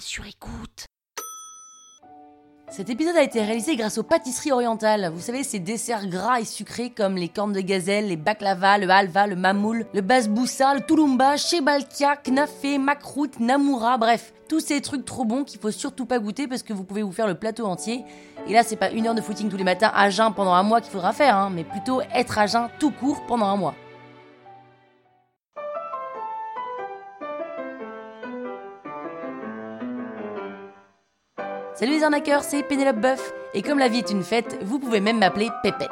sur écoute. Cet épisode a été réalisé grâce aux pâtisseries orientales. Vous savez, ces desserts gras et sucrés comme les cornes de gazelle, les baklava, le halva, le mamoul, le basboussa, le tulumba, shebalkia, knafé, makrout, namura, bref, tous ces trucs trop bons qu'il faut surtout pas goûter parce que vous pouvez vous faire le plateau entier. Et là, c'est pas une heure de footing tous les matins à jeun pendant un mois qu'il faudra faire, hein, mais plutôt être à jeun tout court pendant un mois. Salut les arnaqueurs, c'est Pénélope Boeuf, et comme la vie est une fête, vous pouvez même m'appeler Pépette.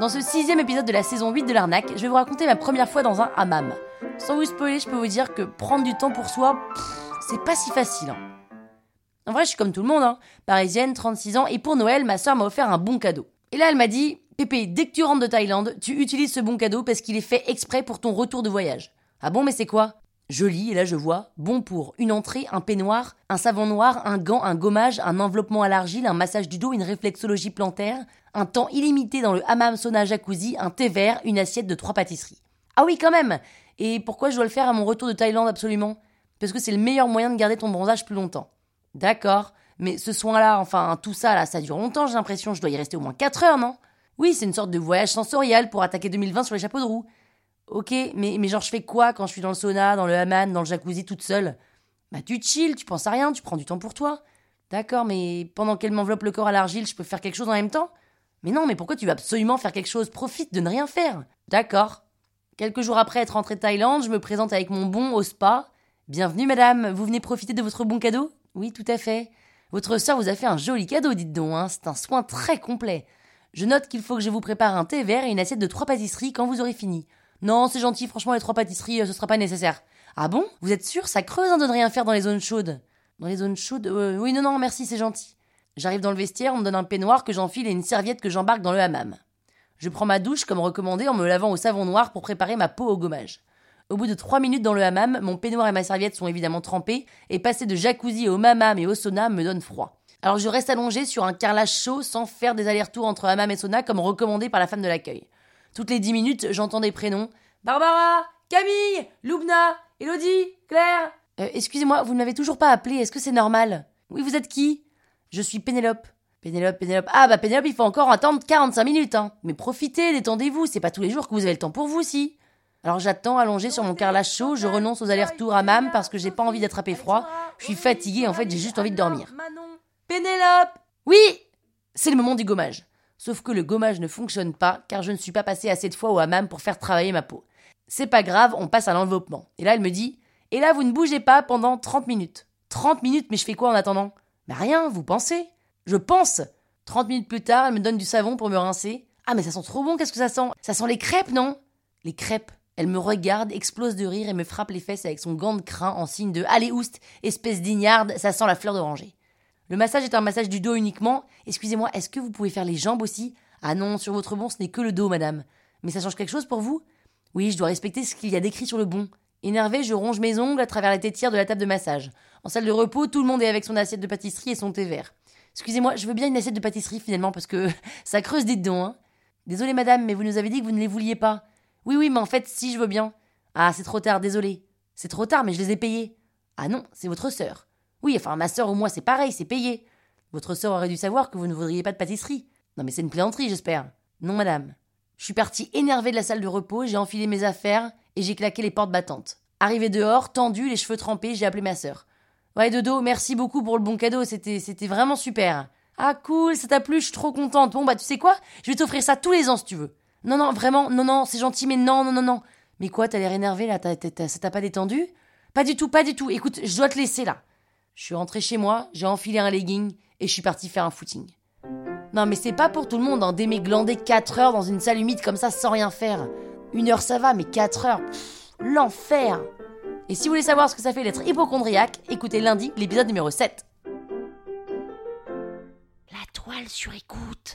Dans ce sixième épisode de la saison 8 de l'arnaque, je vais vous raconter ma première fois dans un hammam. Sans vous spoiler, je peux vous dire que prendre du temps pour soi, c'est pas si facile. Hein. En vrai, je suis comme tout le monde, hein. parisienne, 36 ans, et pour Noël, ma soeur m'a offert un bon cadeau. Et là, elle m'a dit, Pépé, dès que tu rentres de Thaïlande, tu utilises ce bon cadeau parce qu'il est fait exprès pour ton retour de voyage. Ah bon, mais c'est quoi? Je lis et là je vois bon pour une entrée, un peignoir, un savon noir, un gant, un gommage, un enveloppement à l'argile, un massage du dos, une réflexologie plantaire, un temps illimité dans le hammam sauna jacuzzi, un thé vert, une assiette de trois pâtisseries. Ah oui, quand même Et pourquoi je dois le faire à mon retour de Thaïlande absolument? Parce que c'est le meilleur moyen de garder ton bronzage plus longtemps. D'accord, mais ce soin-là, enfin tout ça là, ça dure longtemps, j'ai l'impression, je dois y rester au moins 4 heures, non? Oui, c'est une sorte de voyage sensoriel pour attaquer 2020 sur les chapeaux de roue. Ok, mais, mais genre je fais quoi quand je suis dans le sauna, dans le hammam, dans le jacuzzi toute seule? Bah tu chill, tu penses à rien, tu prends du temps pour toi. D'accord, mais pendant qu'elle m'enveloppe le corps à l'argile, je peux faire quelque chose en même temps? Mais non, mais pourquoi tu veux absolument faire quelque chose? Profite de ne rien faire. D'accord. Quelques jours après être rentrée de Thaïlande, je me présente avec mon bon au spa. Bienvenue madame, vous venez profiter de votre bon cadeau? Oui, tout à fait. Votre sœur vous a fait un joli cadeau, dites donc, hein. c'est un soin très complet. Je note qu'il faut que je vous prépare un thé vert et une assiette de trois pâtisseries quand vous aurez fini. Non, c'est gentil, franchement, les trois pâtisseries, euh, ce sera pas nécessaire. Ah bon? Vous êtes sûr? Ça creuse hein, de ne rien faire dans les zones chaudes. Dans les zones chaudes euh, Oui, non, non, merci, c'est gentil. J'arrive dans le vestiaire, on me donne un peignoir que j'enfile et une serviette que j'embarque dans le hammam. Je prends ma douche comme recommandé en me lavant au savon noir pour préparer ma peau au gommage. Au bout de trois minutes dans le hammam, mon peignoir et ma serviette sont évidemment trempés, et passer de jacuzzi au mamam et au sauna me donne froid. Alors je reste allongé sur un carrelage chaud sans faire des allers-retours entre hammam et sauna comme recommandé par la femme de l'accueil. Toutes les dix minutes, j'entends des prénoms. Barbara, Camille, Loubna, Elodie, Claire. Euh, excusez-moi, vous ne m'avez toujours pas appelé, est-ce que c'est normal? Oui, vous êtes qui? Je suis Pénélope. Pénélope, Pénélope. Ah bah Pénélope, il faut encore attendre 45 minutes, hein. Mais profitez, détendez-vous, c'est pas tous les jours que vous avez le temps pour vous, si. Alors j'attends allongé sur mon carrelage chaud, je renonce aux allers-retours à Mam parce que j'ai pas envie d'attraper froid. Je suis fatiguée, en fait, j'ai juste envie de dormir. Pénélope Oui C'est le moment du gommage. Sauf que le gommage ne fonctionne pas car je ne suis pas passé assez de fois au hammam pour faire travailler ma peau. C'est pas grave, on passe à l'enveloppement. Et là, elle me dit Et là, vous ne bougez pas pendant 30 minutes. 30 minutes, mais je fais quoi en attendant? Bah rien, vous pensez? Je pense 30 minutes plus tard, elle me donne du savon pour me rincer. Ah, mais ça sent trop bon, qu'est-ce que ça sent? Ça sent les crêpes, non? Les crêpes. Elle me regarde, explose de rire et me frappe les fesses avec son gant de crin en signe de Allez, oust, espèce d'ignarde, ça sent la fleur d'oranger. Le massage est un massage du dos uniquement. Excusez-moi, est-ce que vous pouvez faire les jambes aussi? Ah non, sur votre bon, ce n'est que le dos, madame. Mais ça change quelque chose pour vous? Oui, je dois respecter ce qu'il y a décrit sur le bon. Énervé, je ronge mes ongles à travers la tétière de la table de massage. En salle de repos, tout le monde est avec son assiette de pâtisserie et son thé vert. Excusez-moi, je veux bien une assiette de pâtisserie finalement parce que ça creuse des dents, hein. Désolé madame, mais vous nous avez dit que vous ne les vouliez pas. Oui, oui, mais en fait, si je veux bien. Ah, c'est trop tard, désolé. C'est trop tard, mais je les ai payés. Ah non, c'est votre sœur. Oui, enfin, ma sœur ou moi, c'est pareil, c'est payé. Votre sœur aurait dû savoir que vous ne voudriez pas de pâtisserie. Non, mais c'est une plaisanterie, j'espère. Non, madame. Je suis partie énervée de la salle de repos, j'ai enfilé mes affaires et j'ai claqué les portes battantes. Arrivé dehors, tendu, les cheveux trempés, j'ai appelé ma sœur. Ouais, Dodo, merci beaucoup pour le bon cadeau, c'était, vraiment super. Ah, cool, ça t'a plu, je suis trop contente. Bon, bah, tu sais quoi? Je vais t'offrir ça tous les ans si tu veux. Non, non, vraiment, non, non, c'est gentil, mais non, non, non, non. Mais quoi, t'as l'air énervé là, ça t'a pas détendu? Pas du tout, pas du tout. Écoute, je dois te laisser là. Je suis rentré chez moi, j'ai enfilé un legging et je suis parti faire un footing. Non mais c'est pas pour tout le monde hein, d'aimer glander 4 heures dans une salle humide comme ça sans rien faire. Une heure ça va, mais 4 heures, l'enfer Et si vous voulez savoir ce que ça fait d'être hypochondriaque, écoutez lundi l'épisode numéro 7. La toile sur écoute.